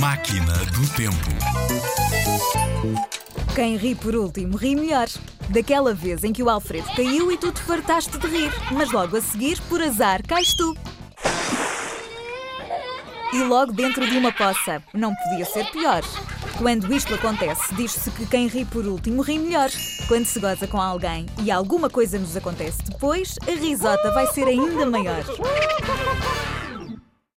Máquina do Tempo. Quem ri por último ri melhor. Daquela vez em que o Alfredo caiu e tu te fartaste de rir, mas logo a seguir, por azar, cais tu. E logo dentro de uma poça. Não podia ser pior. Quando isto acontece, diz-se que quem ri por último ri melhor. Quando se goza com alguém e alguma coisa nos acontece depois, a risota vai ser ainda maior.